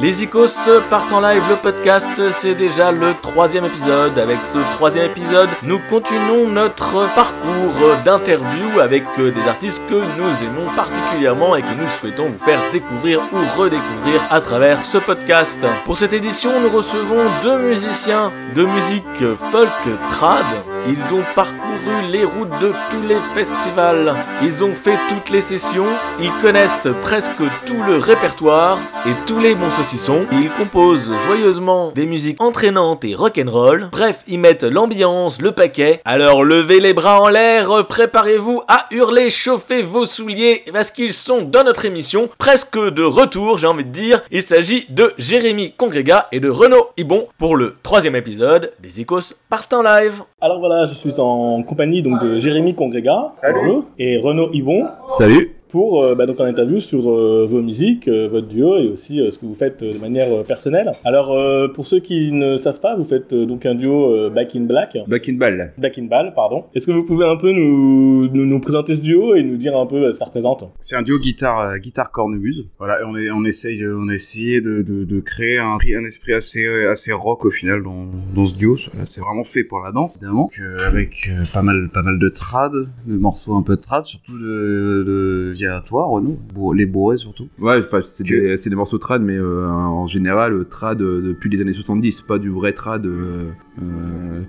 Les Icos partent en live, le podcast, c'est déjà le troisième épisode. Avec ce troisième épisode, nous continuons notre parcours d'interview avec des artistes que nous aimons particulièrement et que nous souhaitons vous faire découvrir ou redécouvrir à travers ce podcast. Pour cette édition, nous recevons deux musiciens de musique folk trad. Ils ont parcouru les routes de tous les festivals. Ils ont fait toutes les sessions. Ils connaissent presque tout le répertoire et tous les bons saucissons. Ils composent joyeusement des musiques entraînantes et rock'n'roll. Bref, ils mettent l'ambiance, le paquet. Alors levez les bras en l'air, préparez-vous à hurler, chauffez vos souliers parce qu'ils sont dans notre émission. Presque de retour, j'ai envie de dire. Il s'agit de Jérémy Congrega et de Renaud Ibon pour le troisième épisode des Ecos partant live. Alors voilà, je suis en compagnie donc de Jérémy Congrega bonjour, et Renaud Ibon Salut pour euh, bah, donc un interview sur euh, vos musiques, euh, votre duo et aussi ce que vous faites de manière personnelle. Alors pour ceux qui ne savent pas, vous faites donc un duo Back in Black. Back in Ball. Back in Ball, pardon. Est-ce que vous pouvez un peu nous, nous, nous, présenter ce duo et nous dire un peu ce que ça représente? C'est un duo guitare guitare cornemuse. Voilà, on est on essaye on a essayé de, de, de, créer un, un esprit assez assez rock au final dans, dans ce duo. C'est vraiment fait pour la danse évidemment, avec pas mal pas mal de trad, de morceaux un peu de trad, surtout de, de à toi, Renaud Les bourrés surtout Ouais, c'est des, des, morceaux trad, mais euh, en général, trad euh, depuis les années 70, pas du vrai trad, euh,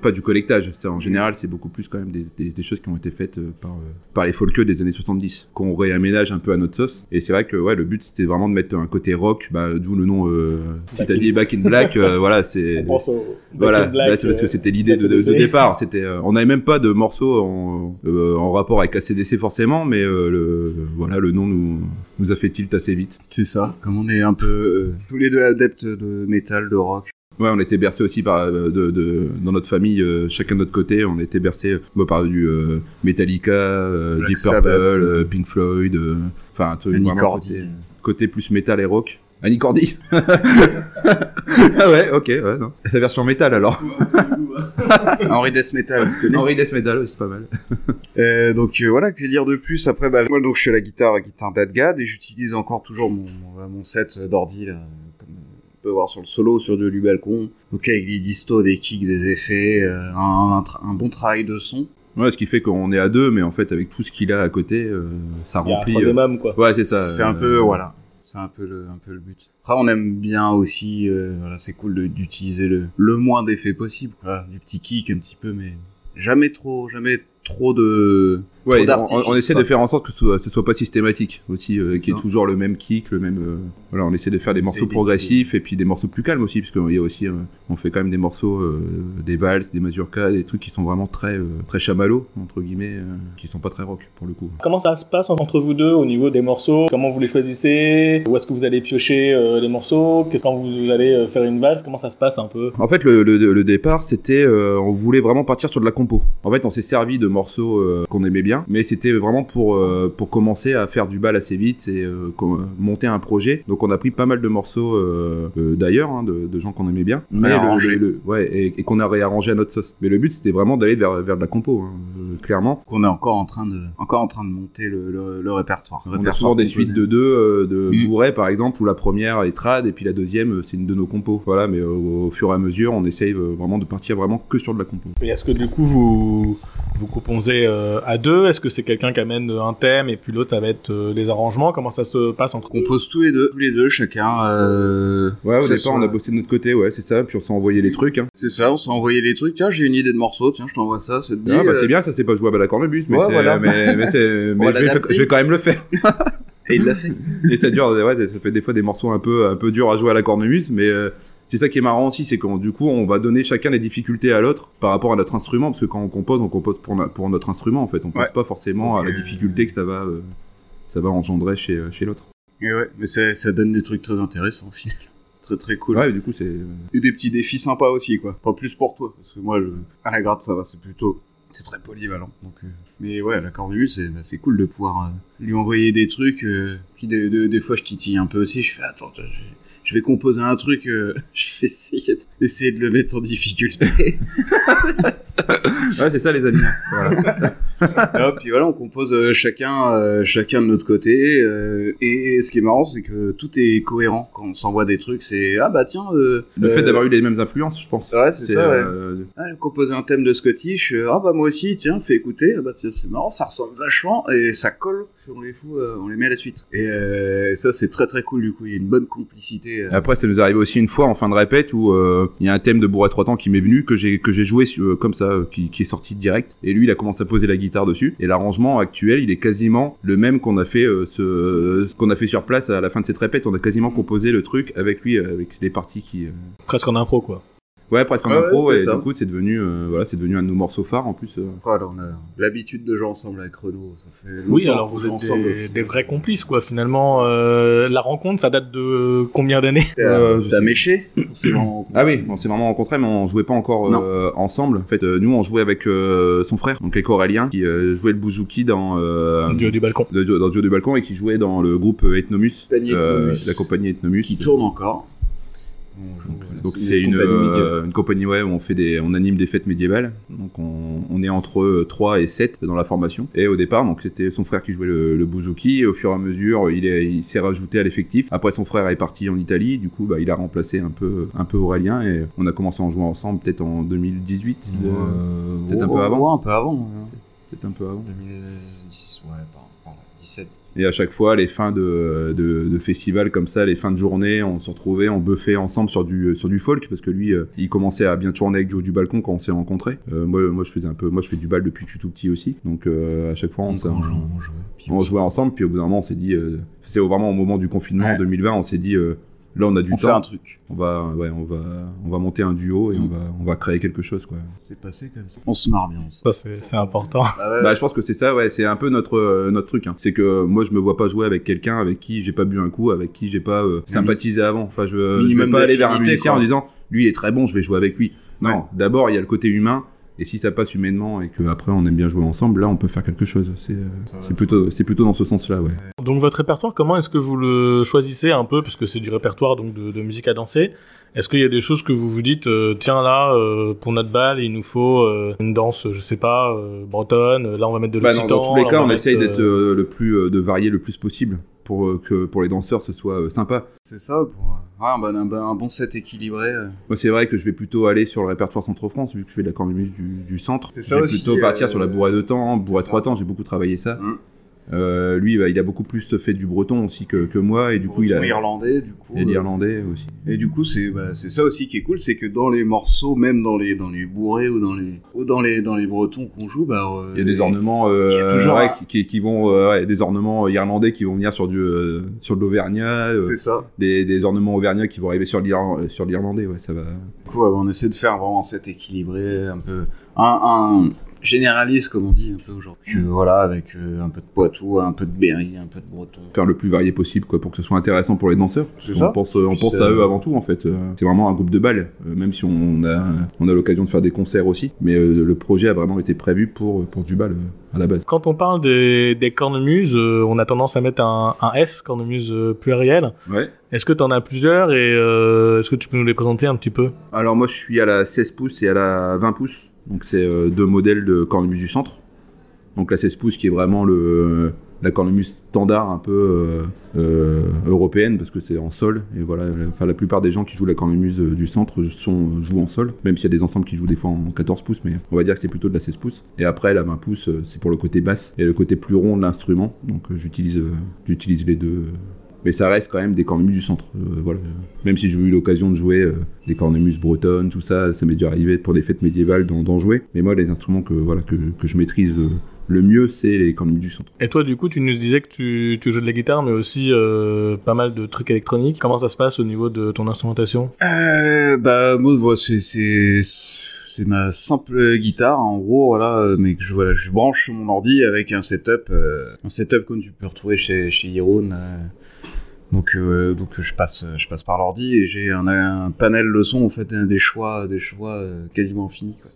pas du collectage. Ça, en général, c'est beaucoup plus quand même des, des, choses qui ont été faites par, par les folkeux des années 70, qu'on réaménage un peu à notre sauce. Et c'est vrai que ouais, le but c'était vraiment de mettre un côté rock, bah, d'où le nom, si t'as dit Back in Black, voilà, c'est. Voilà, c'est parce que c'était l'idée de, de, départ. C'était, on n'avait même pas de morceaux en, en rapport avec ACDC forcément, mais le, voilà, le nom nous, nous a fait tilt assez vite. C'est ça, comme on est un peu euh, tous les deux adeptes de métal, de rock. Ouais, on était bercés aussi par euh, de, de, dans notre famille, euh, chacun de notre côté, on était bercés moi, par du Metallica, Deep Purple, Pink Floyd, enfin vraiment côté, côté, plus métal et rock. Annie Cordy Ah ouais, ok, ouais, non. La version métal alors. Henri Death Metal. Henri Death Metal, c'est pas mal. euh, donc euh, voilà, que dire de plus Après, bah, moi donc je suis à la guitare, guitare d'Adgad, et j'utilise encore toujours mon, mon, set d'ordi, comme on peut voir sur le solo, sur du balcon. Donc avec des distos, des kicks, des effets, euh, un, un, bon travail de son. Ouais, ce qui fait qu'on est à deux, mais en fait, avec tout ce qu'il a à côté, euh, ça remplit. Il y a un quoi. Ouais, c'est ça. C'est un peu, voilà. C'est un peu le, un peu le but. Après, on aime bien aussi, euh, voilà, c'est cool d'utiliser le, le moins d'effets possible, voilà, du petit kick un petit peu, mais jamais trop, jamais trop de Ouais, on, essaie de faire en sorte que ce soit, ce soit pas systématique aussi, euh, qu'il y ait toujours le même kick, le même. Euh, voilà, on essaie de faire des morceaux progressifs et puis des morceaux plus calmes aussi, parce qu'il y a aussi, euh, on fait quand même des morceaux, euh, des valses, des mazurkas, des trucs qui sont vraiment très très chamallows entre guillemets, qui sont pas très rock pour le coup. Comment ça se passe entre vous deux au niveau des morceaux? Comment vous les choisissez? Où est-ce que vous allez piocher les morceaux? Quand vous allez faire une valse Comment ça se passe un peu? En fait, le, le, le départ, c'était, on voulait vraiment partir sur de la compo. En fait, on s'est servi de morceaux qu'on aimait bien mais c'était vraiment pour euh, pour commencer à faire du bal assez vite et euh, monter un projet. Donc on a pris pas mal de morceaux euh, d'ailleurs, hein, de, de, gens qu'on aimait bien, mais le, ouais, et, qu'on a réarrangé à notre sauce. Mais le but c'était vraiment d'aller vers vers de la compo, hein, clairement. Qu'on est encore en train de encore en train de monter le, le, répertoire. on a souvent des suites de deux, de mmh. Bourret par exemple, où la première est trad et puis la deuxième c'est une de nos compos. Voilà, mais au, fur et à mesure on essaye vraiment de partir vraiment que sur de la compo. Et est-ce que du coup vous vous composez à deux Est-ce que c'est quelqu'un qui amène un thème et puis l'autre ça va être euh, les arrangements? Comment ça se passe entre On pose tous les deux, tous les deux chacun. Euh... Ouais, au départ on a bossé de notre côté, ouais, c'est ça. Puis on s'est envoyé les trucs. Hein. C'est ça, on s'est envoyé les trucs. Tiens, j'ai une idée de morceau. Tiens, je t'envoie ça. C'est ah, bah, c'est bien, ça c'est pas jouable à la cornemuse, mais, voilà. mais, mais, mais je, vais, je, vais, quand même le faire. et il l'a fait. et ça dure, ouais, ça fait des fois des morceaux un peu, un peu durs à jouer à la cornemuse, mais euh, c'est ça qui est marrant aussi, c'est qu'on du coup on va donner chacun les difficultés à l'autre par rapport à notre instrument, parce que quand on compose, on compose pour, pour notre instrument en fait, on pense pas forcément à la difficulté que ça va, euh, ça va engendrer chez, euh, chez l'autre. Et ouais, mais ça donne des trucs très intéressants au final. très très cool. Ouais, du coup c'est... Et des petits défis sympas aussi quoi, pas plus pour toi, parce que moi à la gratte ça va, c'est plutôt... C'est très polyvalent. Donc, euh, Mais ouais, la cornemuse, c'est bah, cool de pouvoir lui envoyer des trucs. puis des, des, fois, je titille un peu aussi. Je fais, attends, je vais composer un truc, euh, je vais essayer de, essayer de le mettre en difficulté. ouais, c'est ça les amis. Voilà. et puis voilà, on compose euh, chacun, euh, chacun de notre côté. euh, et, et ce qui est marrant, c'est que tout est cohérent quand on s'envoie des trucs. C'est ah bah tiens. Le fait d'avoir eu les mêmes influences, je pense. Ouais, c'est ça. Ouais. Ah, composé un thème de Scottish. ah bah moi aussi, tiens, fais écouter. Ah bah tiens, c'est marrant, ça ressemble vachement et ça colle. On les fout, on les met à la suite. Et ça, c'est très très cool du coup. Il y a une bonne complicité. Après, ça nous est arrivé aussi une fois en fin de répète où il y a un thème de Bourret trois temps qui m'est venu que j'ai que j'ai joué comme ça, qui, qui est sorti direct. Et lui, il a commencé à poser la guitare dessus. Et l'arrangement actuel, il est quasiment le même qu'on a fait euh, ce qu'on a fait sur place à la fin de cette répète. On a quasiment composé le truc avec lui, euh, avec les parties qui. euh, Presque en impro, quoi. Ouais, presque ouais, impro. c'était et ça. du coup, c'est devenu euh, voilà, c'est devenu un de nos morceaux phares en plus. euh. Voilà, on a l'habitude de jouer ensemble avec Renaud. Ça fait Oui, longtemps alors vous êtes ensemble des, des vrais complices, quoi. Finalement, euh, la rencontre, ça date de combien d'années? T'as Euh, méché C'est vraiment. Ah oui, on s'est vraiment rencontrés, mais on jouait pas encore euh, ensemble. En fait, euh, nous, on jouait avec euh, son frère, donc avec Aurélien, qui euh, jouait le bouzouki dans euh, du haut du balcon. de- dans Dieu du balcon et qui jouait dans le groupe Ethnomus. la compagnie Ethnomus. qui tourne encore. Donc c'est une, euh, une compagnie ouais, où on fait des, on anime des fêtes médiévales. Donc on, on est entre euh, 3 et 7 dans la formation. Et au départ, donc c'était son frère qui jouait le, le bouzouki. Et au fur et à mesure, il est, il s'est rajouté à l'effectif. Après son frère est parti en Italie. Du coup, bah, il a remplacé un peu, un peu Aurélien et on a commencé à en jouer ensemble peut-être en 2018. euh, Euh, peut-être un peu avant. un peu avant. peut-être un peu avant. 2010, ouais, par, par là, 17. Et à chaque fois, les fins de, de, de festivals comme ça, les fins de journée, on se retrouvait, on buffait ensemble sur du, sur du folk, parce que lui, euh, il commençait à bien tourner avec Joe du balcon quand on s'est rencontrés. Euh, moi, moi, je faisais un peu, moi, je fais du bal depuis que je suis tout petit aussi. Donc, euh, à chaque fois, on, on, on jouait. On ensemble, puis au bout d'un moment, on s'est dit, euh, c'est vraiment au moment du confinement Ouais. en 2020, on s'est dit, là, on a du on fait un temps, truc. on va, ouais, on va, on va monter un duo et Mm. on va, on va créer quelque chose, quoi. C'est passé comme ça. On se marre bien. Ça, c'est c'est important. Bah ouais, Bah, je pense que c'est ça, ouais, c'est un peu notre euh, notre truc. Hein. C'est que moi, je me vois pas jouer avec quelqu'un avec qui j'ai pas bu un coup, avec qui j'ai pas euh, sympathisé avant. Enfin, je, je vais pas aller vers un musicien quoi. en disant lui il est très bon, je vais jouer avec lui. Non, Ouais. d'abord il y a le côté humain. Et si ça passe humainement et que après on aime bien jouer ensemble, là on peut faire quelque chose. C'est euh, plutôt c'est plutôt dans ce sens-là, ouais. Donc votre répertoire, comment est-ce que vous le choisissez un peu, puisque c'est du répertoire donc de, de musique à danser Est-ce qu'il y a des choses que vous vous dites, euh, tiens là, euh, pour notre bal, il nous faut euh, une danse, je sais pas, euh, bretonne, là on va mettre de Bah, dans, l'occitan. dans tous les cas, on mettre, essaye d'être euh, euh, le plus euh, de varier le plus possible pour euh, que pour les danseurs ce soit euh, sympa. C'est ça, pour ouais, un, bon, un bon- un bon set équilibré. euh. Moi, c'est vrai que je vais plutôt aller sur le répertoire Centre-France, vu que je fais de la cornemuse du, du centre. C'est ça Je vais aussi, plutôt partir euh, sur la bourrée de temps, bourrée trois temps, j'ai beaucoup travaillé ça. Mm. Euh, lui, bah, il a beaucoup plus fait du breton aussi que, que moi, et du coup, il a, irlandais, du coup. et euh, l'irlandais aussi. Et du coup, c'est bah, c'est ça aussi qui est cool, c'est que dans les morceaux, même dans les dans les bourrés ou dans les ou dans les dans les bretons qu'on joue, bah euh, Il y a des ornements, euh, il y a toujours ouais, qui, vont, ouais, des ornements irlandais qui vont venir sur du, sur de l'auvergnat, c'est ça. des, des ornements auvergnats qui vont arriver sur l'Ir- sur l'irlandais, ouais, ça va. Du coup, on essaie de faire vraiment set équilibré, un peu un, un généraliste comme on dit un peu aujourd'hui. Que, voilà, avec euh, un peu de Poitou, un peu de Berry, un peu de Breton. Faire le plus varié possible, quoi, pour que ce soit intéressant pour les danseurs. C'est on ça. pense, euh, on pense à eux avant tout en fait. Euh, C'est vraiment un groupe de balles, euh, même si on a, on a l'occasion de faire des concerts aussi. Mais euh, le projet a vraiment été prévu pour, pour du bal euh, à la base. Quand on parle des, des cornemuses, euh, on a tendance à mettre un, un S, cornemuse euh, pluriel. Ouais. Est-ce que tu en as plusieurs et euh, est-ce que tu peux nous les présenter un petit peu? Alors moi je suis à la 16 pouces et à la 20 pouces. Donc c'est euh, deux modèles de cornemuse du centre. Donc la 16 pouces qui est vraiment la cornemuse standard un peu euh, euh, européenne parce que c'est en sol. Et voilà la- enfin la plupart des gens qui jouent la cornemuse du centre jouent en sol même s'il y a des ensembles qui jouent des fois en 14 pouces mais on va dire que c'est plutôt de la 16 pouces. Et après la 20 pouces c'est pour le côté basse et le côté plus rond de l'instrument. Donc j'utilise j'utilise les deux mais ça reste quand même des cornemuses du centre. euh, voilà. Même si j'ai eu l'occasion de jouer euh, des cornemuses bretonnes, tout ça, ça m'est déjà arrivé pour des fêtes médiévales d'en jouer. Mais moi, les instruments que, voilà, que, que je maîtrise euh, le mieux, c'est les cornemuses du centre. Et toi, du coup, tu nous disais que tu, tu joues de la guitare, mais aussi euh, pas mal de trucs électroniques. Comment ça se passe au niveau de ton instrumentation? Euh, bah moi, c'est c'est ma simple guitare en gros voilà mais que je voilà je branche mon ordi avec un setup euh, un setup comme tu peux retrouver chez chez Yeroon euh, donc euh, donc je passe je passe par l'ordi et j'ai un, un panel de son en fait des choix des choix euh, quasiment infinis quoi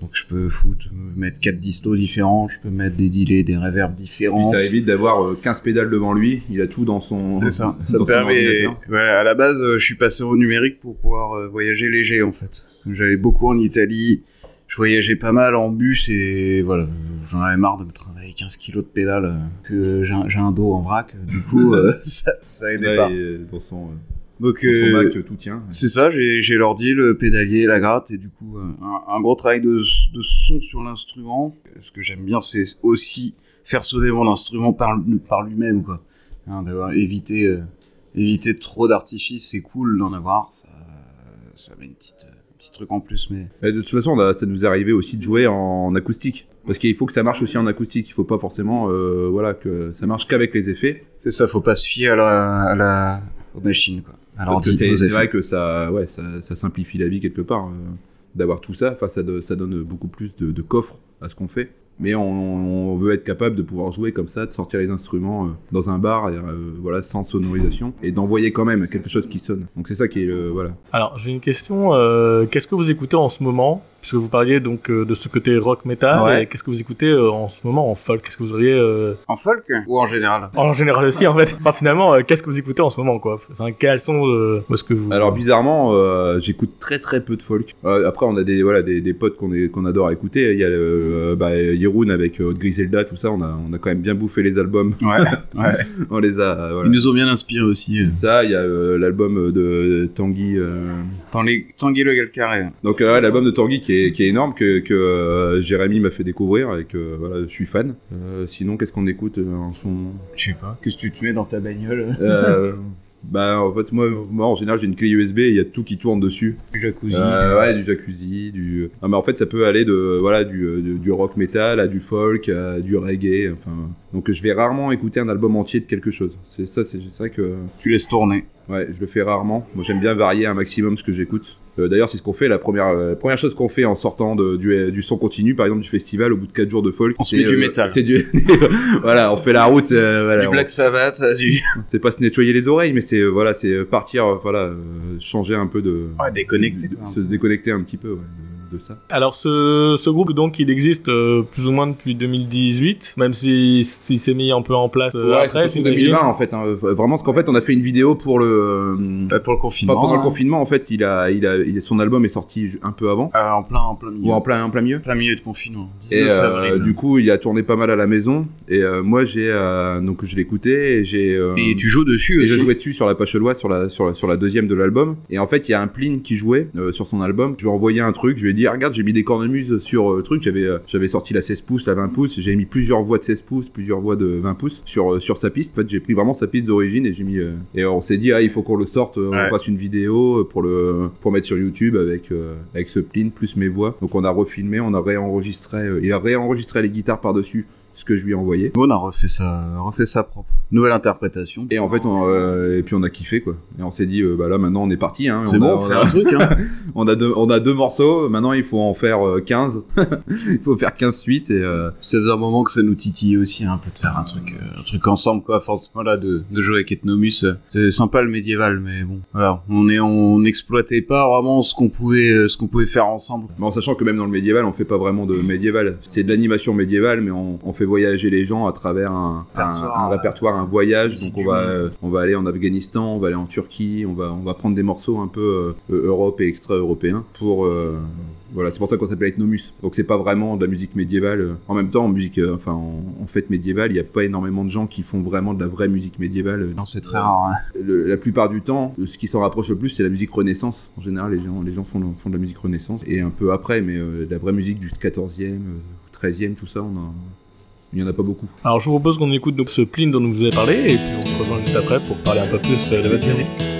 donc je peux foutre mettre quatre distos différents je peux mettre des delays des reverbs Puis différents ça évite d'avoir euh, 15 pédales devant lui, il a tout dans son, c'est ça. dans Ça son permet. ordinateur. Voilà, à la base, euh, je suis passé au numérique pour pouvoir euh, voyager léger en fait. J'allais beaucoup en Italie. Je voyageais pas mal en bus et voilà. j'en avais marre de me travailler 15 kilos de pédales, euh, que j'ai un, dos en vrac, du coup, euh, ça, ça aidait pas. dans son, euh, Donc, dans son euh, Mac, tout tient. c'est ça, j'ai l'ordi, le pédalier, la gratte, et du coup, euh, un, un gros travail de, de son sur l'instrument. Ce que j'aime bien, c'est aussi faire sonner mon instrument par, par lui-même, quoi. Hein, d'avoir évité, euh, éviter trop d'artifices, c'est cool d'en avoir, ça, ça met une petite, petit truc en plus, mais... De toute façon, ça nous est arrivé aussi de jouer en acoustique. Parce qu'il faut que ça marche aussi en acoustique. Il faut pas forcément, euh, voilà, que ça marche qu'avec les effets. C'est ça, faut pas se fier à la, à la, aux machines, quoi. À Parce que l'ordi, c'est vrai que ça, ouais, ça, ça simplifie la vie quelque part. euh, D'avoir tout ça, enfin, ça, do- ça donne beaucoup plus de, de coffre à ce qu'on fait. Mais on, veut être capable de pouvoir jouer comme ça, de sortir les instruments euh, dans un bar, euh, voilà, sans sonorisation, et d'envoyer quand même quelque chose qui sonne. Donc c'est ça qui est, euh, voilà. Alors, j'ai une question. euh, qu'est-ce que vous écoutez en ce moment? Puisque vous parliez donc euh, de ce côté rock metal. Ouais. et Qu'est-ce que vous écoutez euh, en ce moment en folk? Qu'est-ce que vous auriez euh, En folk ou en général? En général aussi en fait Enfin, finalement, euh, qu'est-ce que vous écoutez en ce moment quoi? Enfin, quels sont euh, est-ce que vous Alors bizarrement, euh, j'écoute très très peu de folk. Euh, après, on a des voilà des, des potes qu'on est- qu'on adore écouter. Il y a euh, bah, Yeroun avec euh, Griselda, tout ça. On a on a quand même bien bouffé les albums. Ouais, ouais. on les a. euh, voilà. Ils nous ont bien inspiré aussi. euh. Ça, il y a euh, l'album de Tanguy. euh, Tanguy Tanguy le Galcaré. Donc euh, l'album de Tanguy qui est, qui est énorme que, que euh, Jérémy m'a fait découvrir et que voilà, je suis fan. Euh, sinon, qu'est-ce qu'on écoute euh, en moment? Je sais pas. Qu'est-ce que tu te mets dans ta bagnole? Bah en fait moi, moi en général j'ai une clé USB et il y a tout qui tourne dessus. Du jacuzzi. Euh, ouais, du jacuzzi, du. Non, mais en fait, ça peut aller de voilà du, du, du rock metal à du folk, à du reggae. Enfin, donc je vais rarement écouter un album entier de quelque chose. C'est ça, c'est c'est vrai que Tu laisses tourner. ouais, je le fais rarement. Moi, j'aime bien varier un maximum ce que j'écoute. Euh, D'ailleurs, c'est ce qu'on fait. La première euh, première chose qu'on fait en sortant de, du, du son continu, par exemple du festival, au bout de quatre jours de folk, c'est du métal. C'est du voilà, on fait la route. euh, voilà, du on- Black Sabbath, euh, du... c'est pas se nettoyer les oreilles, mais c'est euh, voilà, c'est euh, partir, euh, voilà, euh, changer un peu de, Ouais, déconnecté, de- se déconnecter un petit peu ouais, de, de ça. Alors ce, ce groupe donc il existe euh, plus ou moins depuis 2018, même si s'il s'est mis un peu en place euh, Ouais, après. c'est surtout j'imagine. 2020 en fait. hein. Vraiment, parce qu'en fait, on a fait une vidéo pour le. euh, Euh, pour le confinement. pendant le confinement, en fait, il a, il a, il- son album est sorti un peu avant, Euh, en plein, en plein milieu. ou en plein, en plein milieu. plein milieu de confinement. Et 19 euh, avril. du coup, il a tourné pas mal à la maison. Et euh, moi, j'ai euh, donc je écouté et j'ai. euh, Et tu joues dessus et aussi. je jouais dessus sur la page loi sur la sur la sur la deuxième de l'album et en fait il y a un plin qui jouait euh, sur son album je lui ai envoyé un truc je lui ai dit ah, regarde j'ai mis des cornemuses sur euh, le truc j'avais euh, j'avais sorti la 16 pouces la 20 pouces j'ai mis plusieurs voix de 16 pouces plusieurs voix de 20 pouces sur euh, sur sa piste. En fait j'ai pris vraiment sa piste d'origine et j'ai mis euh, et on s'est dit ah il faut qu'on le sorte euh, Ouais. on fasse une vidéo euh, pour le pour mettre sur YouTube avec euh, avec ce plin plus mes voix. Donc on a refilmé on a réenregistré euh, il a réenregistré les guitares par dessus ce que je lui ai envoyé On a refait ça, refait ça propre. Nouvelle interprétation. et en fait, on, euh, et puis on a kiffé quoi. Et on s'est dit, euh, bah là maintenant on est parti. Hein, C'est on, bon, a, on fait un truc, hein. on a deux, on a deux morceaux. Maintenant il faut en faire euh, 15. il faut faire 15 suites et euh, Ça faisait un moment que ça nous titillait aussi un peu de faire un truc, euh, un truc ensemble quoi. Force, voilà, de, de jouer avec Ethnomus. euh, C'est sympa le médiéval, mais bon, voilà, on est, on n'exploitait pas vraiment ce qu'on pouvait, ce qu'on pouvait faire ensemble. mais en sachant que même dans le médiéval, on fait pas vraiment de médiéval. C'est de l'animation médiévale, mais on, on fait voyager les gens à travers un, un, Répertoire, un répertoire, un voyage. Donc on va, on va aller en Afghanistan, on va aller en Turquie, on va, on va prendre des morceaux un peu euh, euh, Europe et extra-européens pour euh, voilà, c'est pour ça qu'on s'appelle Ethnomus. Donc c'est pas vraiment de la musique médiévale. En même temps, en musique, euh, enfin en, en fête médiévale, il y a pas énormément de gens qui font vraiment de la vraie musique médiévale. Non, c'est très rare. Hein. Le- la plupart du temps, ce qui s'en rapproche le plus, c'est la musique Renaissance. En général, les gens, les gens font, font de la musique Renaissance et un peu après, mais euh, de la vraie musique du 14e, euh, 13e, tout ça, on en- il y en a pas beaucoup. Alors je vous propose qu'on écoute donc ce plin dont vous avez parlé et puis on se rejoint juste après pour parler un peu plus euh, de votre musique.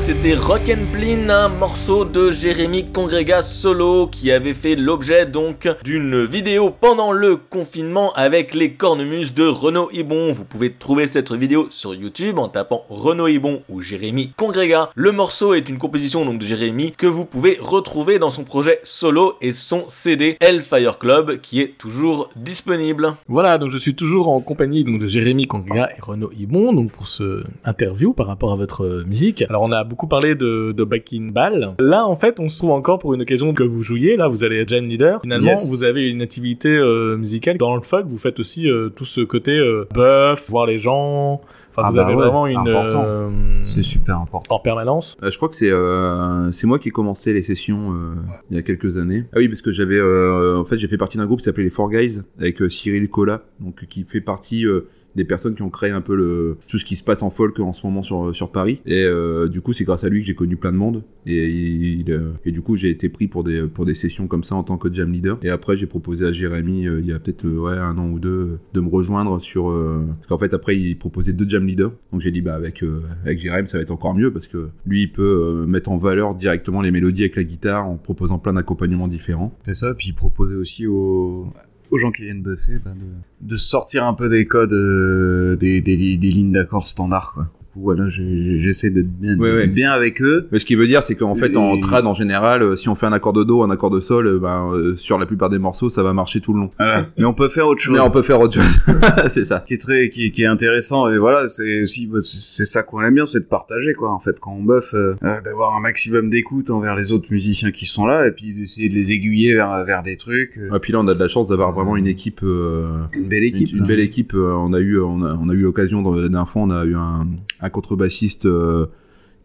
C'était Rock and Plin, un morceau de Jérémy Congrega solo qui avait fait l'objet donc d'une vidéo pendant le confinement avec les cornemuses de Renaud Ibon. Vous pouvez trouver cette vidéo sur YouTube en tapant Renaud Ibon ou Jérémy Congrega. Le morceau est une composition donc de Jérémy que vous pouvez retrouver dans son projet solo et son CD Hellfire Club qui est toujours disponible. Voilà, donc je suis toujours en compagnie donc de Jérémy Congrega et Renaud Ibon donc pour ce interview par rapport à votre musique. Alors on a beaucoup parlé de, de Back in Ball. Là en fait on se trouve encore pour une occasion que vous jouiez. Là vous allez être Jam Leader. Finalement Yes. vous avez une activité euh, musicale dans le folk. Vous faites aussi euh, tout ce côté euh, buff, voir les gens. Enfin Ah vous bah avez ouais, vraiment c'est une important. euh, C'est super important. en permanence. Euh, je crois que c'est euh, c'est moi qui ai commencé les sessions euh, il y a quelques années. Ah oui, parce que j'avais euh, en fait j'ai fait partie d'un groupe qui s'appelait les Four Guys avec euh, Cyril Cola, donc qui fait partie euh, des personnes qui ont créé un peu tout ce qui se passe en folk en ce moment sur sur Paris. Et euh, du coup c'est grâce à lui que j'ai connu plein de monde et il, euh, et du coup j'ai été pris pour des pour des sessions comme ça en tant que jam leader. Et après j'ai proposé à Jérémy euh, il y a peut-être ouais un an ou deux de me rejoindre sur parce qu'en fait après il proposait deux jam leaders. Donc j'ai dit bah avec avec Jérémy ça va être encore mieux parce que lui il peut mettre en valeur directement les mélodies avec la guitare en proposant plein d'accompagnements différents. C'est ça, puis proposer aussi aux, aux gens qui viennent buffer bah, de, de sortir un peu des codes, euh, des, des, des lignes d'accords standards, quoi. Voilà, j'essaie d'être bien, bien avec eux. Mais ce qui veut dire, c'est qu'en fait, en trad, en général, euh, si on fait un accord de do, un accord de sol, euh, ben, euh, sur la plupart des morceaux, ça va marcher tout le long. Mais on peut faire autre chose. Mais on peut faire autre chose. c'est ça. qui est très qui, qui est intéressant et voilà c'est aussi bah, c'est ça qu'on aime bien c'est de partager quoi en fait quand on buff euh, d'avoir un maximum d'écoute envers les autres musiciens qui sont là et puis d'essayer de les aiguiller vers vers des trucs Et puis là, on a de la chance d'avoir vraiment une équipe, euh, une belle équipe une belle équipe. on a eu, on a, on a eu l'occasion la dernière fois, on a eu un, un contrebassiste euh,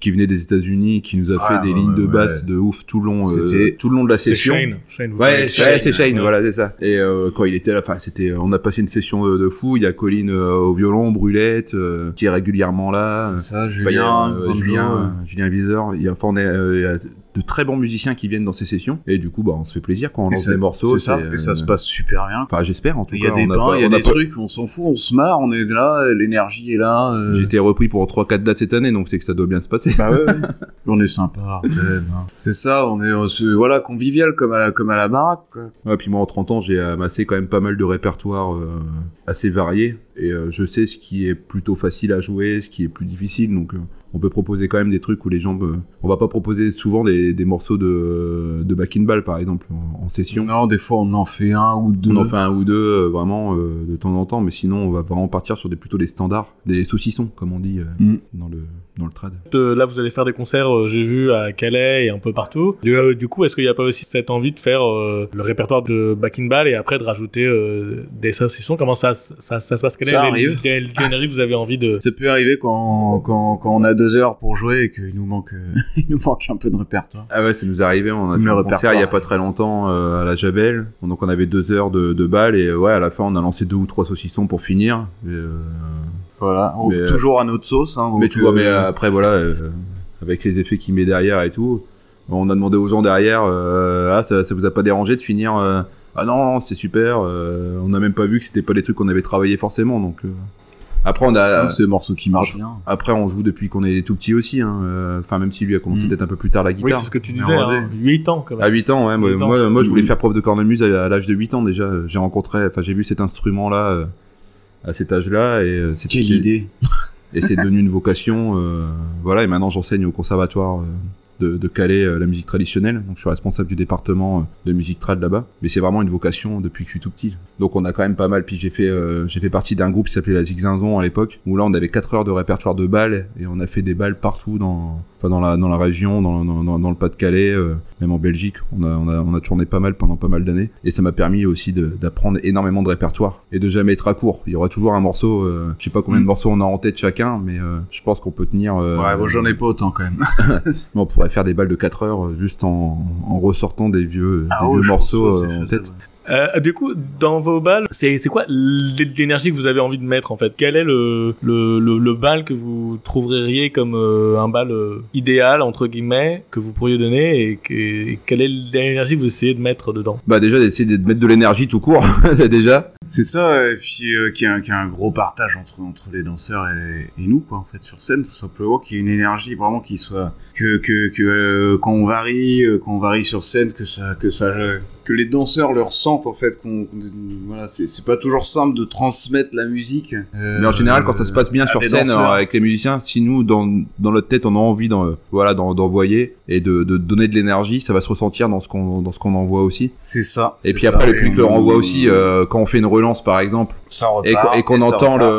qui venait des États-Unis, qui nous a Ah, fait des ouais, lignes de ouais. basse de ouf tout le long, euh, tout le long de la session. Shane. Shane, Ouais, c'est Shane, ouais. voilà, c'est ça. Et euh, quand il était là, enfin, c'était, on a passé une session de, de fou. Il y a Colline euh, au violon, Brulette, qui est régulièrement là. c'est ça Julien Julien, Julien Viseur. Il y a, enfin, on est, il y a de très bons musiciens qui viennent dans ces sessions. Et du coup, bah, on se fait plaisir quand on lance des morceaux. c'est ça euh, et ça se passe super bien Enfin, j'espère en tout il y cas. a des pas- il y a des trucs on s'en fout on se marre on est là l'énergie est là euh, J'ai été repris pour 3-4 dates cette année, donc c'est que ça doit bien se passer. bah ouais, on est sympa hein. c'est ça on est voilà convivial comme à la comme à la baraque quoi. Puis moi, en 30 ans, j'ai amassé quand même pas mal de répertoires euh, assez variés. Et euh, je sais ce qui est plutôt facile à jouer, ce qui est plus difficile. Donc, euh, on peut proposer quand même des trucs où les gens... euh, on va pas proposer souvent des, des morceaux de, de back in ball, par exemple, en, en session. non des fois on en fait un ou deux On en fait un ou deux, euh, vraiment, euh, de temps en temps. Mais sinon, on va vraiment partir sur des, plutôt des standards, des saucissons, comme on dit euh, Mm. dans, le, dans le trad. Euh, là, vous allez faire des concerts, euh, j'ai vu, à Calais et un peu partout. Du, euh, du coup, est-ce qu'il n'y a pas aussi cette envie de faire euh, le répertoire de Back in Ball et après de rajouter euh, des saucissons? Comment ça, s- ça, ça se passe? Quelle Ça est les- arrive. quelle vous avez envie de... Ça peut arriver quand, quand, quand on a deux heures pour jouer et qu'il nous manque, euh, il nous manque un peu de répertoire. Ah ouais, ça nous est arrivé. On a fait le un concert répertoire. il y a pas très longtemps euh, à la Javel. Donc on avait deux heures de, de balles et ouais, à la fin on a lancé deux ou trois saucissons pour finir. Et, euh, Voilà. On- Mais, euh, toujours à notre sauce. Hein, mais tu vois, euh, mais euh, après voilà, euh, avec les effets qu'il met derrière et tout, on a demandé aux gens derrière, euh, ah ça, ça vous a pas dérangé de finir euh, Ah non, c'était super. euh, on n'a même pas vu que c'était pas des trucs qu'on avait travaillé forcément. Donc euh, après on a donc c'est des morceaux qui marchent bien. après on joue depuis qu'on est tout petit aussi. hein, euh, Enfin même si lui a commencé Mm. peut-être un peu plus tard la Oui, guitare. c'est ce que tu disais, hein, 8 ans quand même. À 8 ans, ouais. Moi, 8 ans. moi, moi, je voulais faire prof de cornemuse à, à l'âge de 8 ans déjà. J'ai rencontré, enfin, j'ai vu cet instrument-là euh, à cet âge-là et euh, c'était Quelle idée. et c'est devenu une vocation. euh, voilà, et maintenant j'enseigne au conservatoire euh, de, de Calais euh, la musique traditionnelle. Donc je suis responsable du département euh, de musique trad là-bas. Mais c'est vraiment une vocation depuis que je suis tout petit. Donc on a quand même pas mal. Puis j'ai fait, euh, j'ai fait partie d'un groupe qui s'appelait la Zigzinzon à l'époque, où là on avait 4 heures de répertoire de balles et on a fait des balles partout dans, enfin dans la dans la région, dans, dans, dans, dans le Pas-de-Calais, euh, même en Belgique. On a, on a on a tourné pas mal pendant pas mal d'années et ça m'a permis aussi d'apprendre énormément de répertoire et de jamais être à court. Il y aura toujours un morceau. Euh, je sais pas combien de Mm. morceaux on a en tête chacun, mais euh, je pense qu'on peut tenir. euh, Ouais, bon, j'en ai pas autant quand même. mais on pourrait faire des balles de 4 heures euh, juste en, en ressortant des vieux, Ah des ouais, vieux je morceaux euh, en tête. Euh, du coup, dans vos balles, c'est c'est quoi l'é- l'énergie que vous avez envie de mettre en fait? Quel est le, le, le, le bal que vous trouveriez comme euh, un bal euh, idéal entre guillemets que vous pourriez donner et, que- et quelle est l'énergie que vous essayez de mettre dedans? Bah déjà d'essayer de mettre de l'énergie tout court déjà. C'est ça, et puis euh, qu'il y, a un- qu'il y a un gros partage entre, entre les danseurs et, et nous, quoi, en fait, sur scène, tout simplement, qu'il y ait une énergie vraiment qui soit. que, que, que euh, quand on varie, euh, quand on varie sur scène, que ça. que ça. Que les danseurs le ressentent, en fait, qu'on. voilà, c'est c'est pas toujours simple de transmettre la musique. euh, Mais en général, quand ça se passe bien sur scène danseurs. avec les musiciens, si nous, dans, dans notre tête, on a envie d'en, voilà, d'en- d'envoyer et de, de donner de l'énergie, ça va se ressentir dans ce qu'on, dans ce qu'on envoie aussi. C'est ça. Et puis ça, après, le public le on- renvoie aussi euh, quand on fait une relance, par exemple, ça et, qu'on- repart, et qu'on ça entend repart,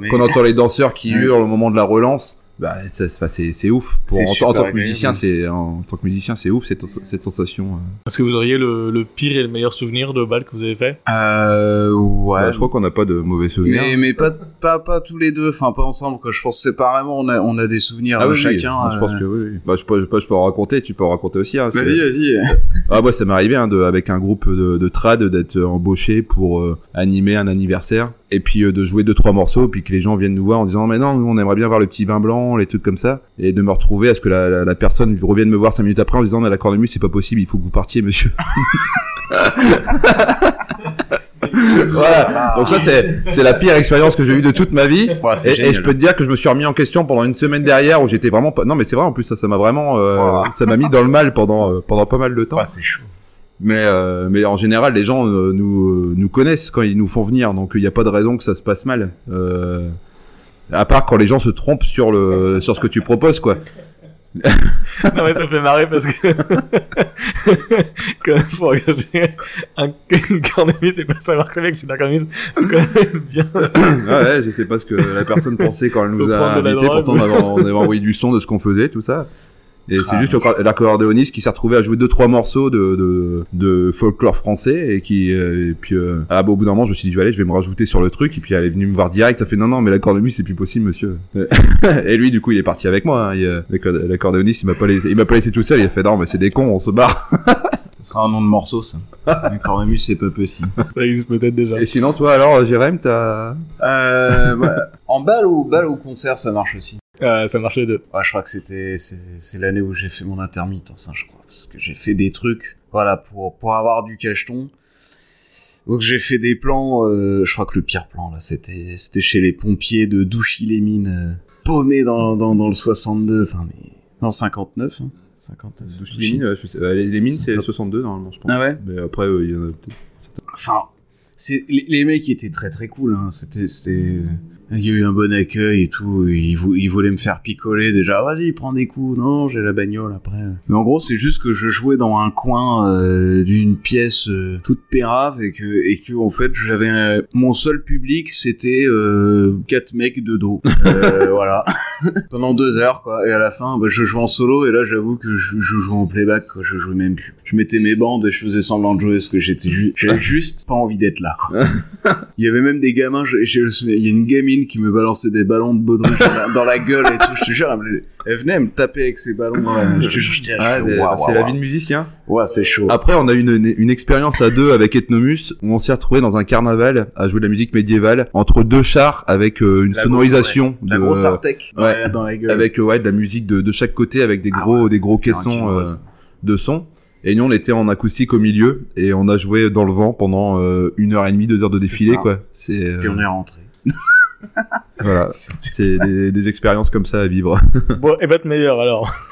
le, qu'on entend les danseurs qui hurlent au moment de la relance. Bah, c'est, c'est ouf. Pour, C'est en, tant que musicien, c'est, en, tant que musicien, c'est ouf cette, cette sensation. euh. Est-ce que vous auriez le, le pire et le meilleur souvenir de bal que vous avez fait? Euh, ouais. Bah, je crois qu'on n'a pas de mauvais souvenirs. Mais, mais pas, pas, pas tous les deux, enfin pas ensemble, quoi. Je pense séparément, on a, on a des souvenirs Ah euh, oui. chacun. Moi, je pense que oui. Bah, je peux, je peux, je peux en raconter, tu peux en raconter aussi. Hein, Vas-y, vas-y. Ah ouais, ça m'est arrivé hein, de, avec un groupe de, de trad d'être embauché pour euh, animer un anniversaire et puis euh, de jouer deux trois morceaux puis que les gens viennent nous voir en disant mais non nous, on aimerait bien voir le petit vin blanc les trucs comme ça et de me retrouver à ce que la, la, la personne revienne me voir cinq minutes après en disant mais la cornemuse c'est pas possible il faut que vous partiez monsieur. Voilà. Donc ça c'est c'est la pire expérience que j'ai eue de toute ma vie. Ouais, et, je peux te dire que je me suis remis en question pendant une semaine derrière où j'étais vraiment pas non mais c'est vrai en plus ça ça m'a vraiment euh, Wow. ça m'a mis dans le mal pendant euh, pendant pas mal de temps. Ouais, c'est chaud. Mais euh, mais en général, les gens euh, nous euh, nous connaissent quand ils nous font venir, donc il n'y a pas de raison que ça se passe mal. Euh, à part quand les gens se trompent sur le sur ce que tu proposes, quoi. Non mais ça me fait marrer parce que quand même pour engager un cornemuse c'est pas savoir que le mec je suis d'un cornemuse faut quand même bien ouais, je sais pas ce que la personne pensait quand elle nous Faut a invités. Pourtant, on oui. avait, on avait envoyé du son de ce qu'on faisait, tout ça. Et c'est Ah. juste l'accordéoniste qui s'est retrouvé à jouer deux trois morceaux de, de, de folklore français et qui euh, et puis euh, ah, bah, au bout d'un moment je me suis dit je vais aller je vais me rajouter sur le truc et puis elle est venue me voir direct ça fait non non mais la cornemuse c'est plus possible monsieur et lui du coup il est parti avec moi hein. Il, euh, l'accor- l'accordéoniste il m'a pas laissé il m'a pas laissé tout seul il a fait non mais c'est des cons on se barre Ce sera un nom de morceau, ça. Cornemuse, c'est pas possible. ça existe peut-être déjà et sinon toi alors Jérém t'as Euh, ouais. En balle ou balle ou concert, ça marche aussi. Ah, ça marche les deux Ouais, je crois que c'était, c'est, c'est l'année où j'ai fait mon intermittence, hein, je crois. Parce que j'ai fait des trucs, voilà, pour, pour avoir du cacheton. Donc j'ai fait des plans, euh, je crois que le pire plan, là, c'était, c'était chez les pompiers de Douchy-les-Mines, euh, paumés dans, dans, dans le 62, enfin, mais, dans 59, hein. 59. les mines, ouais, je sais- euh, les, les mines c'est C'est- 62 normalement je pense Ah ouais? mais après euh, il y en a peut-être enfin c'est les, les mecs étaient très très cool hein. c'était c'était il y a eu un bon accueil et tout. Ils, vou- ils voulaient me faire picoler déjà. Vas-y prends des coups. Non j'ai la bagnole après. Mais en gros c'est juste que je jouais dans un coin euh, d'une pièce euh, toute pérave et que et que en fait j'avais mon seul public c'était euh, quatre mecs de dos. Euh, voilà. Pendant deux heures quoi. Et à la fin bah, je jouais en solo et là j'avoue que je, je jouais en playback quoi. Je jouais même plus. Je mettais mes bandes et je faisais semblant de jouer parce que j'étais ju- j'avais juste pas envie d'être là quoi. Il y avait même des gamins je, je il y a une gamine qui me balançait des ballons de baudruche dans, la, dans la gueule et tout. Je te jure elle, me- elle venait me taper avec ses ballons dans la je te jure j'étais Ah, c'est la vie de musicien. Ouais c'est chaud. Après, on a eu une, une, une expérience à deux avec Ethnomus où on s'est retrouvé dans un carnaval à jouer de la musique médiévale entre deux chars avec euh, une La sonorisation la de- grosse Artec dans, ouais. la, dans la gueule. avec euh, ouais de la musique de, de chaque côté avec des Ah gros des gros caissons euh, de son. Et nous, on était en acoustique au milieu et on a joué dans le vent pendant euh, une heure et demie, deux heures de défilé, quoi. C'est euh, puis on est rentré voilà, c'est des, des expériences comme ça à vivre. bon et votre meilleur alors?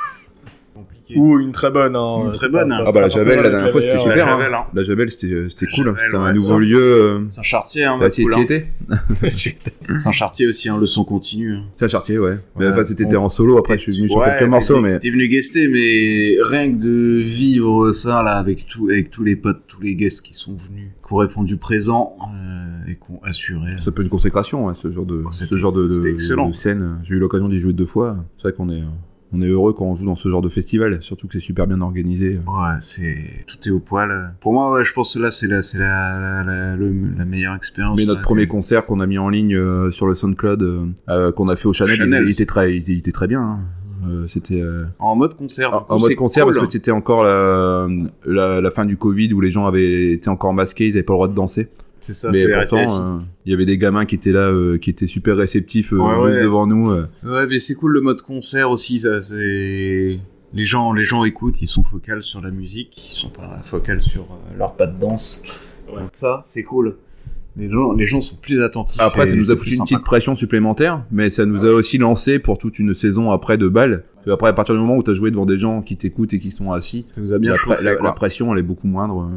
compliqué ou une très bonne hein Une très bonne, pas- hein. Ah bah la Javel, la dernière fois, c'était super. La hein. Javel, hein. La Javel, c'était euh, c'était La cool. hein. C'est un ouais, nouveau ça. lieu. Euh... Saint-Chartier hein, T'as cool, étais Saint-Chartier aussi hein, le son continu hein. C'est à Chartier, ouais. Mais Ouais. enfin, c'était en solo. Après, je suis venu sur quelques morceaux, t'es- mais T'es venu guester, mais rien que de vivre ça, là, avec tout, avec tous les potes, tous les guests qui sont venus, qui ont répondu présent, euh, et qui ont assuré. c'est un peu une consécration, ce genre de, Oh, ce c'était- genre de, c'était scène. J'ai eu l'occasion d'y jouer deux fois. C'est vrai qu'on est, on est heureux quand on joue dans ce genre de festival, surtout que c'est super bien organisé. Ouais, c'est, tout est au poil. Pour moi, ouais, je pense que là, c'est la, c'est la, la, la, le- la meilleure expérience. Mais notre premier concert qu'on a mis en ligne euh, sur le SoundCloud, euh, euh, qu'on a fait au Chanel, Chanel, il, il était très, il, il était très bien. hein. Euh, c'était euh, En mode concert. du en, mode concert cool. parce que c'était encore la, la, la fin du Covid où les gens avaient été encore masqués, ils avaient pas le droit de danser. C'est ça, mais pourtant, euh, il y avait des gamins qui étaient là, euh, qui étaient super réceptifs, euh, Ouais, juste ouais. devant nous. euh. Ouais, mais c'est cool le mode concert aussi, ça, c'est... Les gens, les gens écoutent, ils sont focales sur la musique, ils sont pas focales sur euh, leur pas de danse. Donc ça, c'est cool. les gens, les gens sont plus attentifs. Après, ça nous a foutu une sympa, petite pression supplémentaire, mais ça nous a aussi lancé pour toute une saison après de balles. Après, à partir du moment où tu as joué devant des gens qui t'écoutent et qui sont assis, Ça vous a bien la, chauffé, la- quoi. la pression, elle est beaucoup moindre.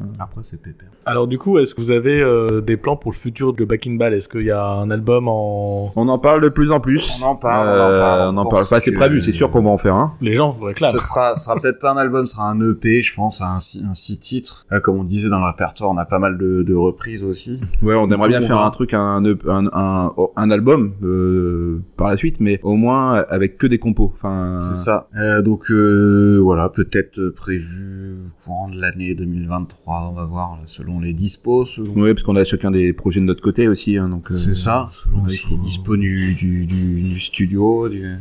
Euh. Après, c'est pépère. Alors du coup, est-ce que vous avez euh, des plans pour le futur de Back in Ball? Est-ce qu'il y a un album en... On en parle de plus en plus. On en parle, on en Euh, parle, on en parle c'est que- prévu, c'est sûr qu'on va en faire un. Les gens vous réclament. Ce sera, ce sera peut-être pas un album, ce sera un EP, je pense, un, six- un six titres. Là, comme on disait dans le répertoire, on a pas mal de, de reprises aussi. Ouais, on aimerait bien On faire va- un truc, un, un, un, un album euh, par la suite, mais au moins avec que des compos. Enfin, C'est ça. Euh, donc euh, voilà, peut-être prévu courant de l'année 2023, on va voir, là, selon les dispos. Selon... Ouais, parce qu'on a chacun des projets de notre côté aussi, hein, donc. euh, C'est ça, selon il faut- les dispos du, du, du, du studio, du,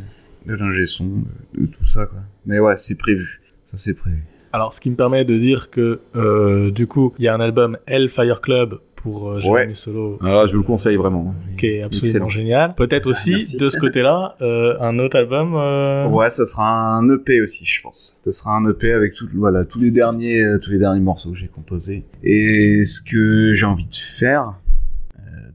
de l'ingé son, de, de tout ça, quoi. Mais ouais, c'est prévu. Ça, c'est prévu. Alors, ce qui me permet de dire que euh, du coup, il y a un album Hellfire Club pour euh, Jérémy Solo. Alors là, je vous le conseille vraiment. Qui est absolument Excellent. génial. Peut-être aussi, merci. de ce côté-là, euh, un autre album. euh, Ouais, ça sera un EP aussi, je pense. Ça sera un EP avec tout, voilà, tous les derniers, euh, tous les derniers morceaux que j'ai composés. Et ce que j'ai envie de faire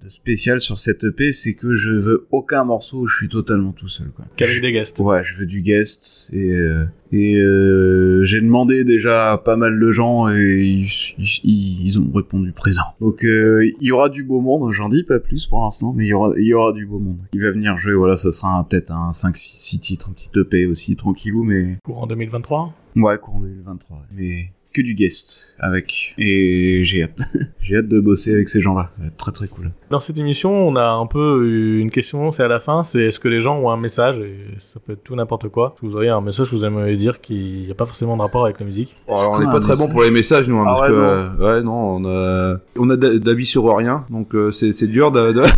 spécial sur cet EP, c'est que je veux aucun morceau où je suis totalement tout seul, quoi. Qu'avec des guests. Ouais, je veux du guest et euh, et euh, j'ai demandé déjà à pas mal de gens et ils, ils, ils ont répondu présent. Donc euh, il y aura du beau monde, j'en dis pas plus pour l'instant, mais il y aura il y aura du beau monde. Il va venir jouer, voilà, ça sera peut-être un 5 6 titres, un petit EP aussi tranquillou mais Courant 2023. ouais, courant 2023. Mais que du guest avec et j'ai hâte. j'ai hâte de bosser avec ces gens-là. Ça va être très très cool. Dans cette émission, on a un peu une question, c'est à la fin, c'est est-ce que les gens ont un message, et ça peut être tout n'importe quoi. Vous auriez un message que vous aimeriez dire qui n'a pas forcément de rapport avec la musique? Alors, on n'est pas très bon pour les messages, nous, hein, Ah parce ouais, que, non. euh, ouais, non, on a, on a d'a- d'avis sur rien, donc euh, c'est dur de, de...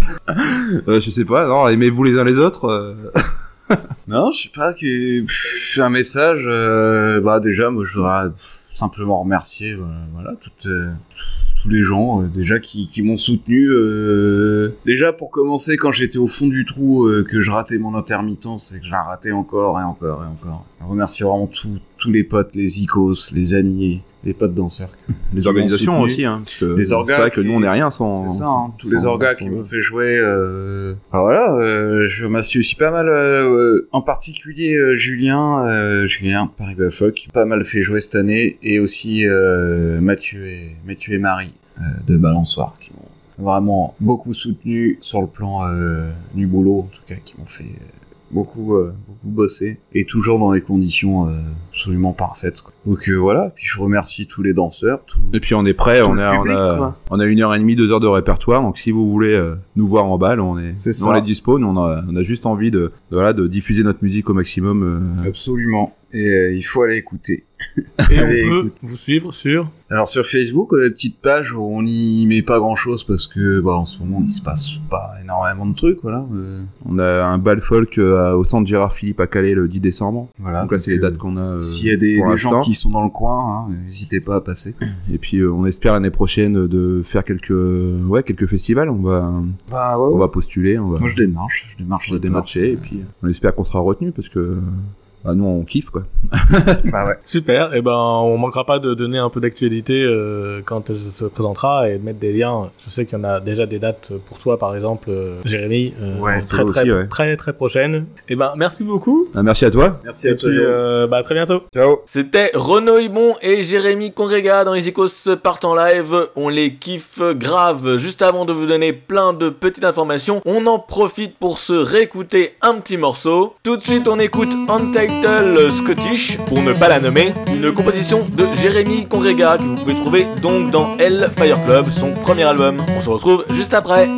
Euh, je sais pas, non, aimez-vous les uns les autres. euh. Non, je sais pas que pff, un message. euh, bah déjà, moi, je voudrais pff, simplement remercier, euh, voilà, toutes, euh, tous les gens euh, déjà qui, qui m'ont soutenu. déjà pour commencer, quand j'étais au fond du trou, que je ratais mon intermittence et que je la ratais encore et encore et encore. Je remercie vraiment tous tous les potes, les icos, les amis, les potes danseurs. Les organisations aussi, hein, parce que Les c'est orgas vrai que nous, on n'est rien sans. C'est ça, hein, tous les orgas qui m'ont fait jouer. Euh... enfin, voilà, euh, je remercie aussi pas mal, euh, en particulier euh, Julien, euh, Julien Paris m'a pas mal fait jouer cette année, et aussi euh, Mathieu et Mathieu et Marie euh, de Balançoire, qui m'ont vraiment beaucoup soutenu sur le plan euh, du boulot, en tout cas, qui m'ont fait beaucoup euh, beaucoup bosser et toujours dans des conditions euh, absolument parfaites. quoi. Donc euh, voilà, puis je remercie tous les danseurs, tous Et puis on est prêt, Tout on a, public, on a, on a une heure et demie, deux heures de répertoire. Donc si vous voulez euh, nous voir en balle, on est, nous, ça. on est dispo. Nous, on a, on a juste envie de, de, voilà, de diffuser notre musique au maximum. euh. Absolument. Et euh, il faut aller écouter. Et Allez, on peut écoute. vous suivre sur... Alors sur Facebook, on a une petite page où on n'y met pas grand chose parce que bah, en ce moment il se passe pas énormément de trucs, voilà. Euh, On a un bal folk euh, au centre Gérard Philippe à Calais le 10 décembre. voilà. donc là, c'est les euh, dates qu'on a. euh, S'il y a des, gens qui sont dans le coin, hein, n'hésitez pas à passer. Et puis euh, on espère l'année prochaine de faire quelques, ouais, quelques festivals. On va, Bah ouais. on va postuler, on va, Moi je démarche, je démarche. on va démarcher. Et puis on espère qu'on sera retenu parce que bah, nous on kiffe quoi. Bah ouais. Super, et ben on manquera pas de donner un peu d'actualité euh, quand elle se présentera et de mettre des liens. Je sais qu'il y en a déjà des dates pour toi, par exemple, euh, Jérémy, euh, Ouais, très, toi très, aussi, ouais. très très prochaine. Et ben merci beaucoup. Ah, merci à toi. Merci Et à toi. puis Jérôme. euh, bah à très bientôt. Ciao. C'était Renaud Ibon et Jérémy Congrega dans les Icos partent en live. On les kiffe grave. Juste avant de vous donner plein de petites informations, on en profite pour se réécouter un petit morceau. Tout de suite, on écoute Untitled Scottish, pour ne pas la nommer, une composition de Jérémy Congrega que vous pouvez trouver donc dans Fire Club, son premier album. On se retrouve juste après.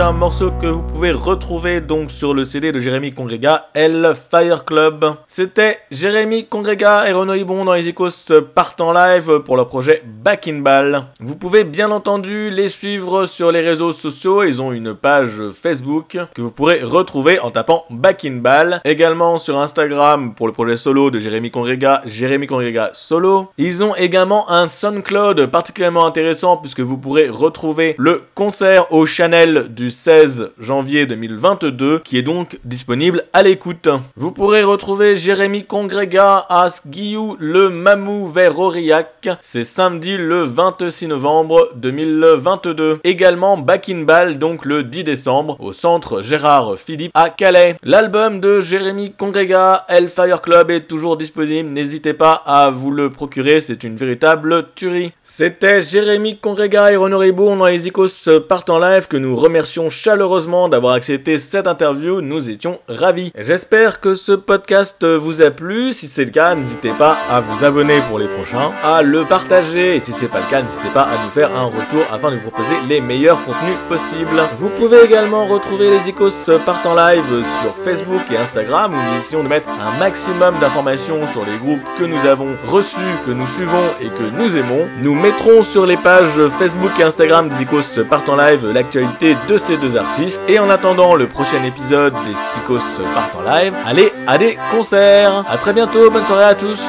Un morceau que vous pouvez retrouver donc sur le CD de Jérémy Congrega, El Fire Club. C'était Jérémy Congrega et Renaud Ibon dans les Icos partent en live pour leur projet Back in Ball. Vous pouvez bien entendu les suivre sur les réseaux sociaux, ils ont une page Facebook que vous pourrez retrouver en tapant Back in Ball. Également sur Instagram pour le projet solo de Jérémy Congrega, Jérémy Congrega solo. Ils ont également un SoundCloud particulièrement intéressant puisque vous pourrez retrouver le concert au Chanel du 16 janvier 2022 qui est donc disponible à l'écoute. Vous pourrez retrouver Jérémy Congrega à Guillou le Mamou vers Aurillac. C'est samedi le 26 novembre 2022. Également Back in Ball donc le 10 décembre au centre Gérard Philippe à Calais. L'album de Jérémy Congrega, Hellfire Club est toujours disponible. N'hésitez pas à vous le procurer, c'est une véritable tuerie. C'était Jérémy Congrega et Renaud dans les Icos partent en live que nous remercions chaleureusement d'avoir accepté cette interview. Nous étions ravis. J'espère que ce podcast vous a plu. Si c'est le cas, n'hésitez pas à vous abonner pour les prochains, à le partager et si c'est pas le cas, n'hésitez pas à nous faire un retour afin de vous proposer les meilleurs contenus possibles. Vous pouvez également retrouver les Icos partent en live sur Facebook et Instagram où nous essayons de mettre un maximum d'informations sur les groupes que nous avons reçus, que nous suivons et que nous aimons. Nous mettrons sur les pages Facebook et Instagram des Icos partent en live l'actualité de ces deux artistes. Et en attendant le prochain épisode des Icos partent en live, allez à des concerts. A très bientôt, bonne soirée à tous.